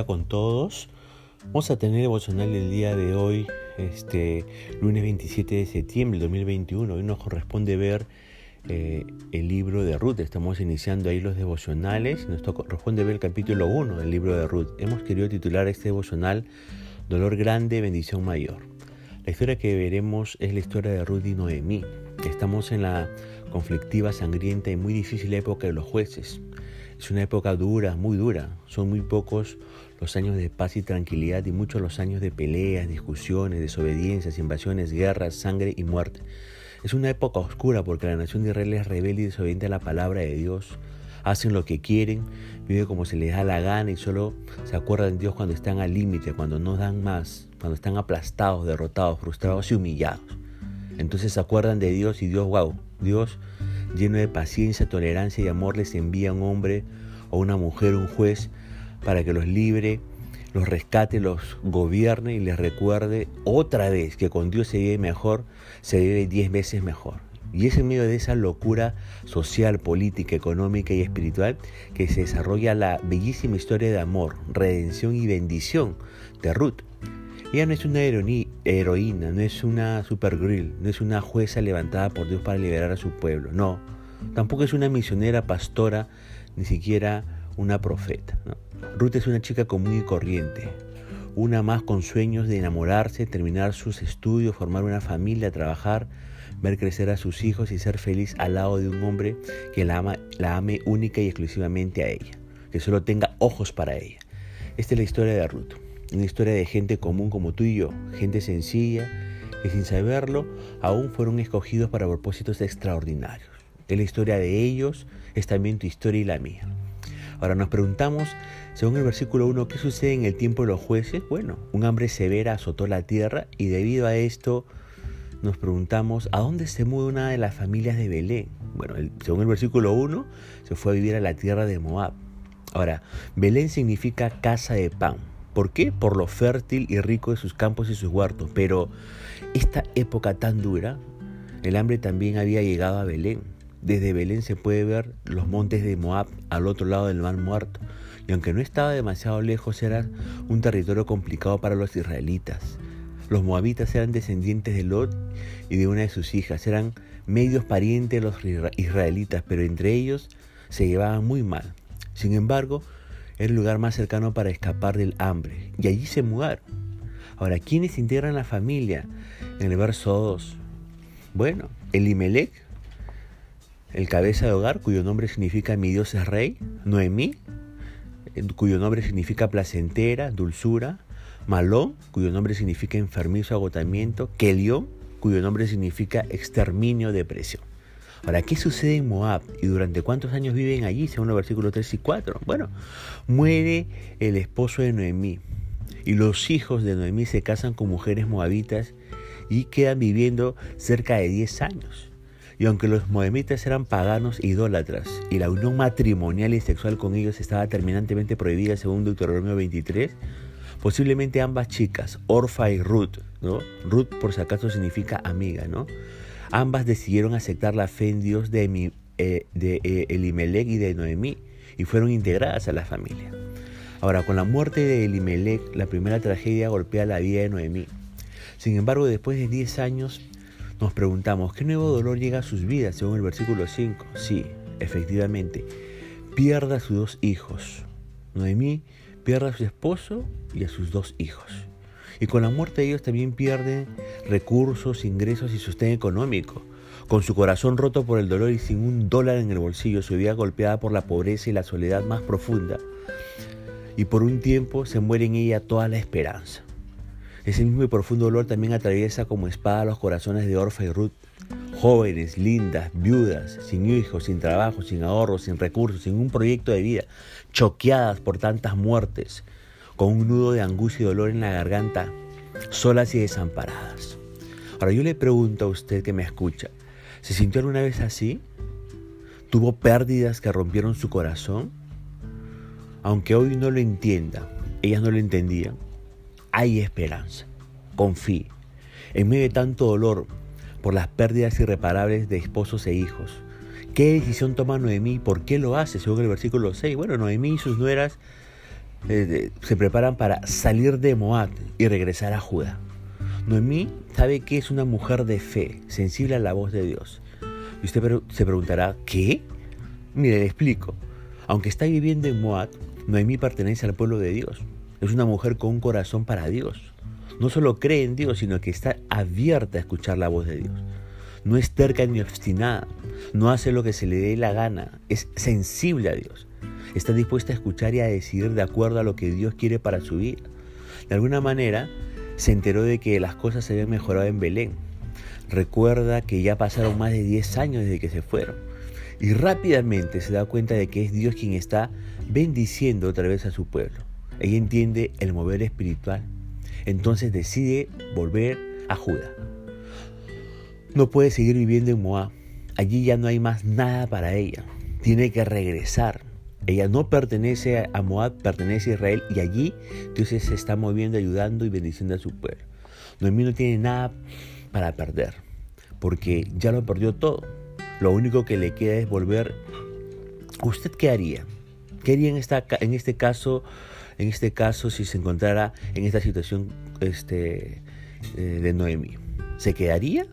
día con todos. Vamos a tener emocional el día de hoy, este lunes 27 de septiembre del 2021. Hoy nos corresponde ver eh, el libro de Ruth. Estamos iniciando ahí los devocionales. Nos corresponde ver el capítulo 1 del libro de Ruth. Hemos querido titular este devocional Dolor grande, bendición mayor. La historia que veremos es la historia de Ruth y Noemí. Estamos en la conflictiva, sangrienta y muy difícil época de los jueces. Es una época dura, muy dura. Son muy pocos los años de paz y tranquilidad y muchos los años de peleas, discusiones, desobediencias, invasiones, guerras, sangre y muerte. Es una época oscura porque la nación de Israel es rebelde y desobediente a la palabra de Dios. Hacen lo que quieren, viven como se les da la gana y solo se acuerdan de Dios cuando están al límite, cuando no dan más, cuando están aplastados, derrotados, frustrados y humillados. Entonces se acuerdan de Dios y Dios, wow, Dios lleno de paciencia, tolerancia y amor, les envía un hombre o una mujer, un juez, para que los libre, los rescate, los gobierne y les recuerde otra vez que con Dios se vive mejor, se vive diez veces mejor. Y es en medio de esa locura social, política, económica y espiritual que se desarrolla la bellísima historia de amor, redención y bendición de Ruth. Ella no es una heroína, no es una supergrill, no es una jueza levantada por Dios para liberar a su pueblo, no. Tampoco es una misionera, pastora, ni siquiera una profeta. Ruth es una chica común y corriente, una más con sueños de enamorarse, terminar sus estudios, formar una familia, trabajar, ver crecer a sus hijos y ser feliz al lado de un hombre que la, ama, la ame única y exclusivamente a ella, que solo tenga ojos para ella. Esta es la historia de Ruth. Una historia de gente común como tú y yo, gente sencilla que sin saberlo aún fueron escogidos para propósitos extraordinarios. Es la historia de ellos, es también tu historia y la mía. Ahora nos preguntamos, según el versículo 1, ¿qué sucede en el tiempo de los jueces? Bueno, un hambre severa azotó la tierra y debido a esto nos preguntamos, ¿a dónde se muda una de las familias de Belén? Bueno, según el versículo 1, se fue a vivir a la tierra de Moab. Ahora, Belén significa casa de pan. ¿Por qué? Por lo fértil y rico de sus campos y sus huertos. Pero esta época tan dura, el hambre también había llegado a Belén. Desde Belén se puede ver los montes de Moab al otro lado del mar muerto. Y aunque no estaba demasiado lejos, era un territorio complicado para los israelitas. Los moabitas eran descendientes de Lot y de una de sus hijas. Eran medios parientes de los israelitas, pero entre ellos se llevaban muy mal. Sin embargo, era el lugar más cercano para escapar del hambre. Y allí se mudaron. Ahora, ¿quiénes integran la familia? En el verso 2. Bueno, Elimelech, el cabeza de hogar, cuyo nombre significa mi Dios es rey. Noemí, cuyo nombre significa placentera, dulzura. Malón, cuyo nombre significa enfermizo, agotamiento. Kelión, cuyo nombre significa exterminio, depresión. Ahora, ¿qué sucede en Moab y durante cuántos años viven allí, según los versículos 3 y 4? Bueno, muere el esposo de Noemí y los hijos de Noemí se casan con mujeres moabitas y quedan viviendo cerca de 10 años. Y aunque los moabitas eran paganos idólatras y la unión matrimonial y sexual con ellos estaba terminantemente prohibida según Deuteronomio 23, posiblemente ambas chicas, Orfa y Ruth, ¿no? Ruth por si acaso significa amiga, ¿no? Ambas decidieron aceptar la fe en Dios de, eh, de eh, Elimelech y de Noemí y fueron integradas a la familia. Ahora, con la muerte de Elimelech, la primera tragedia golpea la vida de Noemí. Sin embargo, después de 10 años, nos preguntamos, ¿qué nuevo dolor llega a sus vidas? Según el versículo 5. Sí, efectivamente, pierde a sus dos hijos. Noemí pierde a su esposo y a sus dos hijos. Y con la muerte de ellos también pierden recursos, ingresos y sostén económico. Con su corazón roto por el dolor y sin un dólar en el bolsillo, su vida golpeada por la pobreza y la soledad más profunda. Y por un tiempo se muere en ella toda la esperanza. Ese mismo y profundo dolor también atraviesa como espada los corazones de Orfa y Ruth, jóvenes, lindas, viudas, sin hijos, sin trabajo, sin ahorros, sin recursos, sin un proyecto de vida, choqueadas por tantas muertes, con un nudo de angustia y dolor en la garganta, solas y desamparadas. Ahora yo le pregunto a usted que me escucha, ¿se sintió alguna vez así? ¿Tuvo pérdidas que rompieron su corazón? Aunque hoy no lo entienda, ellas no lo entendían, hay esperanza. Confíe. En medio de tanto dolor por las pérdidas irreparables de esposos e hijos, ¿qué decisión toma Noemí? ¿Por qué lo hace? Según el versículo 6. Bueno, Noemí y sus nueras eh, se preparan para salir de Moab y regresar a Judá. Noemí sabe que es una mujer de fe, sensible a la voz de Dios. Y usted se preguntará, ¿qué? Mire, le explico. Aunque está viviendo en Moab, Noemí pertenece al pueblo de Dios. Es una mujer con un corazón para Dios. No solo cree en Dios, sino que está abierta a escuchar la voz de Dios. No es terca ni obstinada. No hace lo que se le dé la gana. Es sensible a Dios. Está dispuesta a escuchar y a decidir de acuerdo a lo que Dios quiere para su vida. De alguna manera, se enteró de que las cosas se habían mejorado en Belén. Recuerda que ya pasaron más de 10 años desde que se fueron. Y rápidamente se da cuenta de que es Dios quien está bendiciendo otra vez a su pueblo. Ella entiende el mover espiritual. Entonces decide volver a Judá. No puede seguir viviendo en Moab. Allí ya no hay más nada para ella. Tiene que regresar. Ella no pertenece a Moab, pertenece a Israel y allí Dios se está moviendo, ayudando y bendiciendo a su pueblo. Noemí no tiene nada para perder, porque ya lo perdió todo. Lo único que le queda es volver. ¿Usted qué haría? ¿Qué haría en, este caso, en este caso si se encontrara en esta situación este, eh, de Noemí? ¿Se quedaría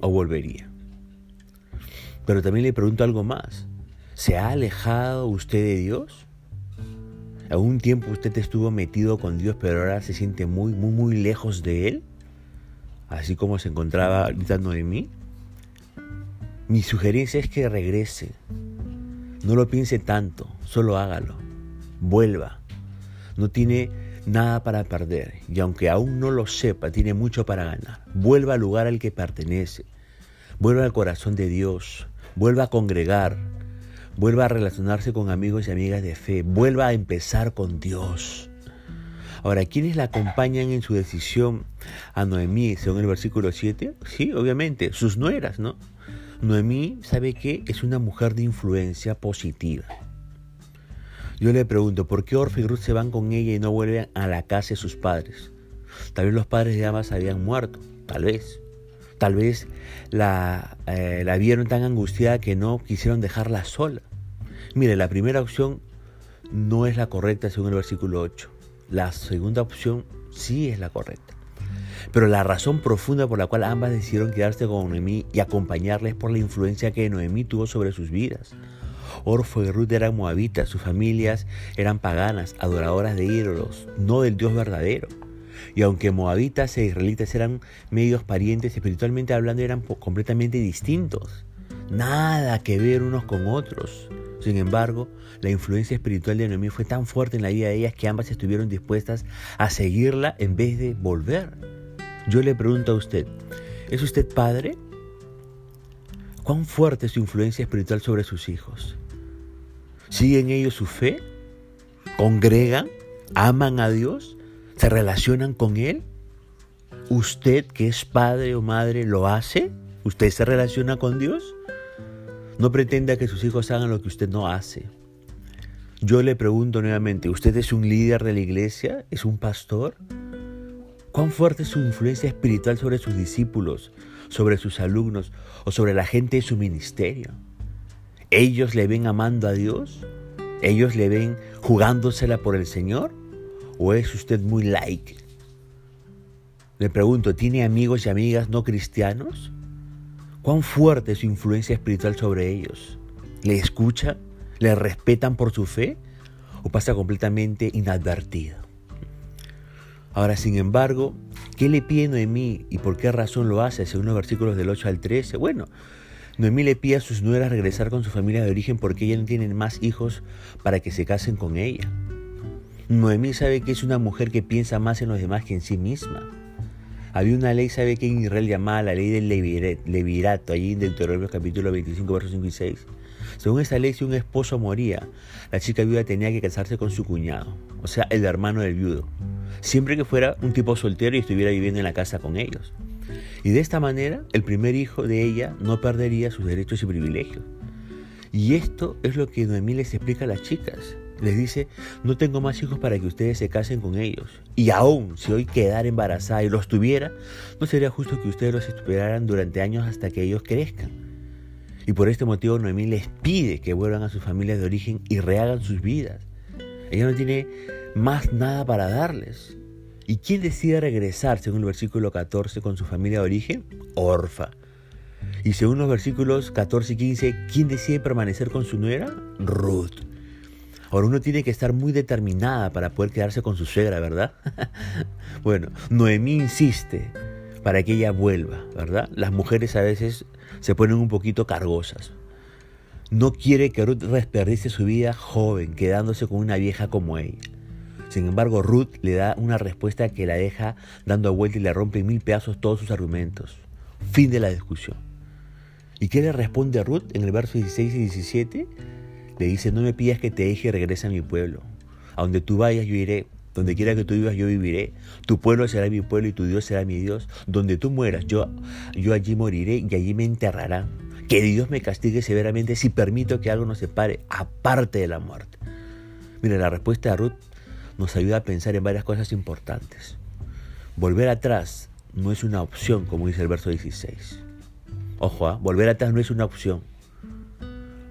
o volvería? Pero también le pregunto algo más. ¿Se ha alejado usted de Dios? ¿Algún tiempo usted estuvo metido con Dios, pero ahora se siente muy, muy, muy lejos de Él? Así como se encontraba ahorita Noemí. Mi sugerencia es que regrese. No lo piense tanto, solo hágalo. Vuelva. No tiene nada para perder y aunque aún no lo sepa, tiene mucho para ganar. Vuelva al lugar al que pertenece. Vuelva al corazón de Dios. Vuelva a congregar. Vuelva a relacionarse con amigos y amigas de fe. Vuelva a empezar con Dios. Ahora, ¿quiénes la acompañan en su decisión a Noemí, según el versículo 7? Sí, obviamente, sus nueras, ¿no? Noemí, ¿sabe qué? Es una mujer de influencia positiva. Yo le pregunto, ¿por qué Orfe y Ruth se van con ella y no vuelven a la casa de sus padres? Tal vez los padres de ambas habían muerto, tal vez. Tal vez la, eh, la vieron tan angustiada que no quisieron dejarla sola. Mire, la primera opción no es la correcta según el versículo 8. La segunda opción sí es la correcta. Pero la razón profunda por la cual ambas decidieron quedarse con Noemí y acompañarles por la influencia que Noemí tuvo sobre sus vidas. Orfo y Ruth eran moabitas, sus familias eran paganas, adoradoras de ídolos, no del Dios verdadero. Y aunque moabitas e israelitas eran medios parientes, espiritualmente hablando eran completamente distintos. Nada que ver unos con otros. Sin embargo, la influencia espiritual de Noemí fue tan fuerte en la vida de ellas que ambas estuvieron dispuestas a seguirla en vez de volver. Yo le pregunto a usted, ¿es usted padre? ¿Cuán fuerte es su influencia espiritual sobre sus hijos? ¿Siguen ellos su fe? ¿Congregan? ¿Aman a Dios? ¿Se relacionan con Él? ¿Usted que es padre o madre lo hace? ¿Usted se relaciona con Dios? No pretenda que sus hijos hagan lo que usted no hace. Yo le pregunto nuevamente, ¿usted es un líder de la iglesia? ¿Es un pastor? ¿Cuán fuerte es su influencia espiritual sobre sus discípulos, sobre sus alumnos o sobre la gente de su ministerio? ¿Ellos le ven amando a Dios? ¿Ellos le ven jugándosela por el Señor? ¿O es usted muy like? Le pregunto, ¿tiene amigos y amigas no cristianos? ¿Cuán fuerte es su influencia espiritual sobre ellos? ¿Le escuchan? ¿Le respetan por su fe? ¿O pasa completamente inadvertido? Ahora, sin embargo, ¿qué le pide Noemí y por qué razón lo hace? Según los versículos del 8 al 13. Bueno, Noemí le pide a sus nueras regresar con su familia de origen porque ella no tiene más hijos para que se casen con ella. Noemí sabe que es una mujer que piensa más en los demás que en sí misma. Había una ley, sabe que en Israel llamada la ley del levirato, allí en Deuteronomio capítulo 25, versos 5 y 6. Según esta ley, si un esposo moría, la chica viuda tenía que casarse con su cuñado, o sea, el hermano del viudo siempre que fuera un tipo soltero y estuviera viviendo en la casa con ellos. Y de esta manera, el primer hijo de ella no perdería sus derechos y privilegios. Y esto es lo que Noemí les explica a las chicas. Les dice, no tengo más hijos para que ustedes se casen con ellos. Y aún si hoy quedara embarazada y los tuviera, no sería justo que ustedes los esperaran durante años hasta que ellos crezcan. Y por este motivo Noemí les pide que vuelvan a sus familias de origen y rehagan sus vidas. Ella no tiene más nada para darles. ¿Y quién decide regresar, según el versículo 14, con su familia de origen? Orfa. Y según los versículos 14 y 15, ¿quién decide permanecer con su nuera? Ruth. Ahora uno tiene que estar muy determinada para poder quedarse con su suegra, ¿verdad? bueno, Noemí insiste para que ella vuelva, ¿verdad? Las mujeres a veces se ponen un poquito cargosas. No quiere que Ruth desperdicie su vida joven, quedándose con una vieja como ella. Sin embargo, Ruth le da una respuesta que la deja dando vuelta y le rompe en mil pedazos todos sus argumentos. Fin de la discusión. ¿Y qué le responde a Ruth en el verso 16 y 17? Le dice, no me pidas que te deje y regrese a mi pueblo. A donde tú vayas yo iré, donde quiera que tú vivas yo viviré. Tu pueblo será mi pueblo y tu Dios será mi Dios. Donde tú mueras yo, yo allí moriré y allí me enterrarán. Que Dios me castigue severamente si permito que algo nos separe, aparte de la muerte. Mira, la respuesta de Ruth nos ayuda a pensar en varias cosas importantes. Volver atrás no es una opción, como dice el verso 16. Ojo, ¿ah? volver atrás no es una opción.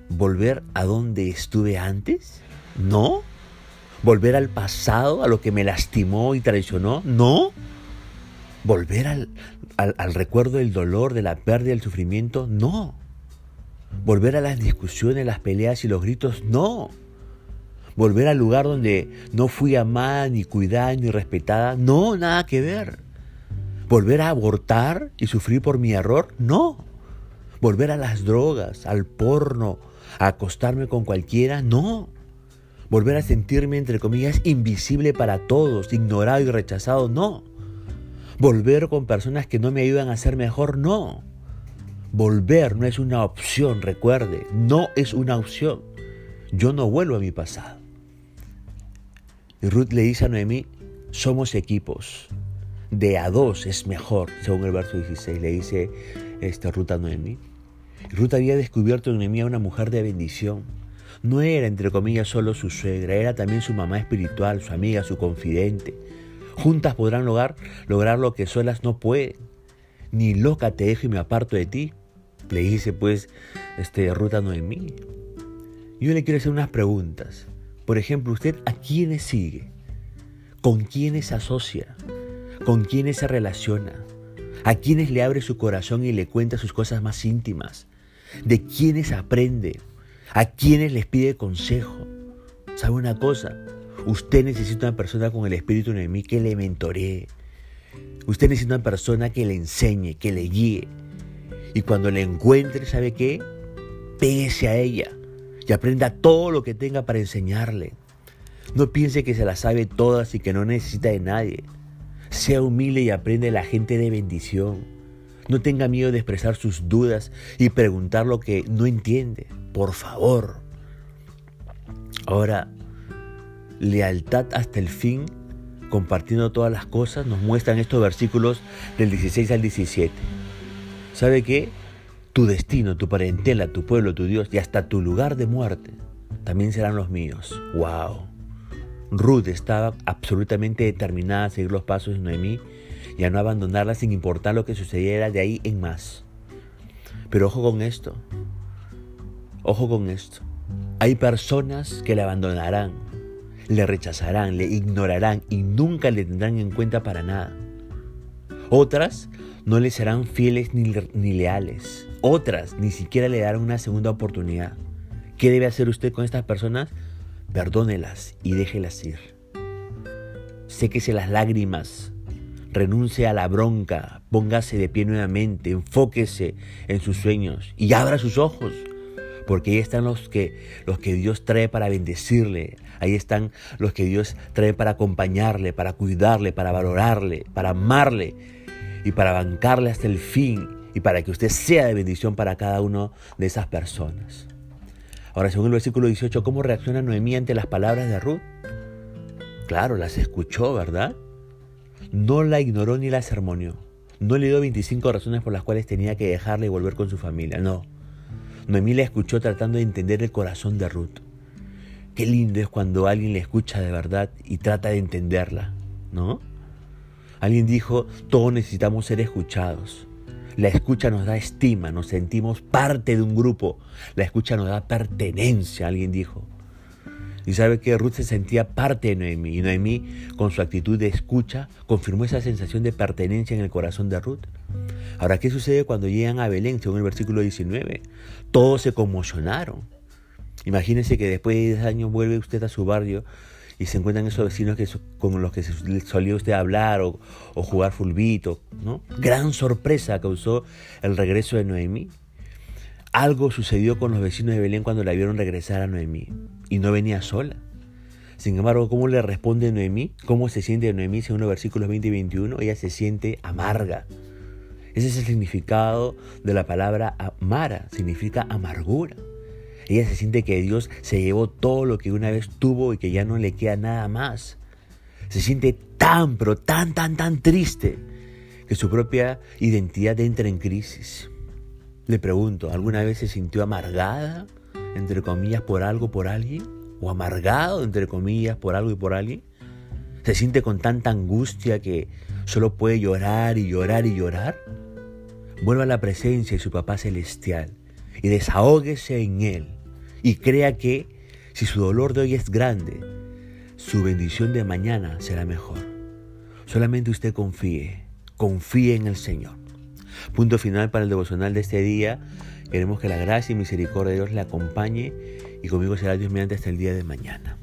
¿Volver a donde estuve antes? No. ¿Volver al pasado, a lo que me lastimó y traicionó? No. ¿Volver al, al recuerdo del dolor, de la pérdida, del sufrimiento? No. ¿Volver a las discusiones, las peleas y los gritos? No volver al lugar donde no fui amada, ni cuidada, ni respetada. No, nada que ver. Volver a abortar y sufrir por mi error. No. Volver a las drogas, al porno, acostarme con cualquiera. No. Volver a sentirme, entre comillas, invisible para todos, ignorado y rechazado. No. Volver con personas que no me ayudan a ser mejor. No. Volver no es una opción, recuerde, no es una opción. Yo no vuelvo a mi pasado. Y Ruth le dice a Noemí, somos equipos. De a dos es mejor, según el verso 16, le dice esta Ruth a Noemí. Ruth había descubierto en Noemí a una mujer de bendición. No era, entre comillas, solo su suegra, era también su mamá espiritual, su amiga, su confidente. Juntas podrán lograr, lograr lo que solas no pueden. Ni loca te dejo y me aparto de ti. Le dice pues este, Ruth a Noemí. Yo le quiero hacer unas preguntas. Por ejemplo, ¿usted a quiénes sigue? ¿Con quiénes se asocia? ¿Con quiénes se relaciona? ¿A quiénes le abre su corazón y le cuenta sus cosas más íntimas? ¿De quiénes aprende? ¿A quiénes les pide consejo? ¿Sabe una cosa? Usted necesita una persona con el espíritu en mí que le mentoree. Usted necesita una persona que le enseñe, que le guíe. Y cuando le encuentre, ¿sabe qué? Pégese a ella y aprenda todo lo que tenga para enseñarle. No piense que se las sabe todas y que no necesita de nadie. Sea humilde y aprende la gente de bendición. No tenga miedo de expresar sus dudas y preguntar lo que no entiende. Por favor. Ahora, lealtad hasta el fin, compartiendo todas las cosas, nos muestran estos versículos del 16 al 17. ¿Sabe qué? Tu destino, tu parentela, tu pueblo, tu Dios y hasta tu lugar de muerte también serán los míos. ¡Wow! Ruth estaba absolutamente determinada a seguir los pasos de Noemí y a no abandonarla sin importar lo que sucediera de ahí en más. Pero ojo con esto. Ojo con esto. Hay personas que le abandonarán, le rechazarán, le ignorarán y nunca le tendrán en cuenta para nada. Otras no le serán fieles ni, ni leales. Otras ni siquiera le darán una segunda oportunidad. ¿Qué debe hacer usted con estas personas? Perdónelas y déjelas ir. Séquese las lágrimas, renuncie a la bronca, póngase de pie nuevamente, enfóquese en sus sueños y abra sus ojos. Porque ahí están los que, los que Dios trae para bendecirle. Ahí están los que Dios trae para acompañarle, para cuidarle, para valorarle, para amarle y para bancarle hasta el fin y para que usted sea de bendición para cada una de esas personas. Ahora, según el versículo 18, ¿cómo reacciona Noemí ante las palabras de Ruth? Claro, las escuchó, ¿verdad? No la ignoró ni la sermoneó. No le dio 25 razones por las cuales tenía que dejarla y volver con su familia, no. Noemí la escuchó tratando de entender el corazón de Ruth. Qué lindo es cuando alguien le escucha de verdad y trata de entenderla, ¿no? Alguien dijo, todos necesitamos ser escuchados. La escucha nos da estima, nos sentimos parte de un grupo. La escucha nos da pertenencia, alguien dijo. Y sabe que Ruth se sentía parte de Noemí. Y Noemí, con su actitud de escucha, confirmó esa sensación de pertenencia en el corazón de Ruth. Ahora, ¿qué sucede cuando llegan a Belén, según el versículo 19? Todos se conmocionaron. Imagínense que después de 10 años vuelve usted a su barrio y se encuentran esos vecinos que, con los que solía usted hablar o, jugar fulbito. ¿no? Gran sorpresa causó el regreso de Noemí. Algo sucedió con los vecinos de Belén cuando la vieron regresar a Noemí y no venía sola. Sin embargo, ¿cómo le responde Noemí? ¿Cómo se siente Noemí según los versículos 20 y 21? Ella se siente amarga. Ese es el significado de la palabra amara, significa amargura. Ella se siente que Dios se llevó todo lo que una vez tuvo y que ya no le queda nada más. Se siente tan, pero tan, tan, tan triste que su propia identidad entra en crisis. Le pregunto, ¿alguna vez se sintió amargada, entre comillas, por algo, por alguien? ¿O amargado, entre comillas, por algo y por alguien? ¿Se siente con tanta angustia que solo puede llorar y llorar y llorar? Vuelva a la presencia de su Papá Celestial y desahóguese en Él y crea que si su dolor de hoy es grande, su bendición de mañana será mejor. Solamente usted confíe, confíe en el Señor. Punto final para el devocional de este día. Queremos que la gracia y misericordia de Dios le acompañe y conmigo será Dios mediante hasta el día de mañana.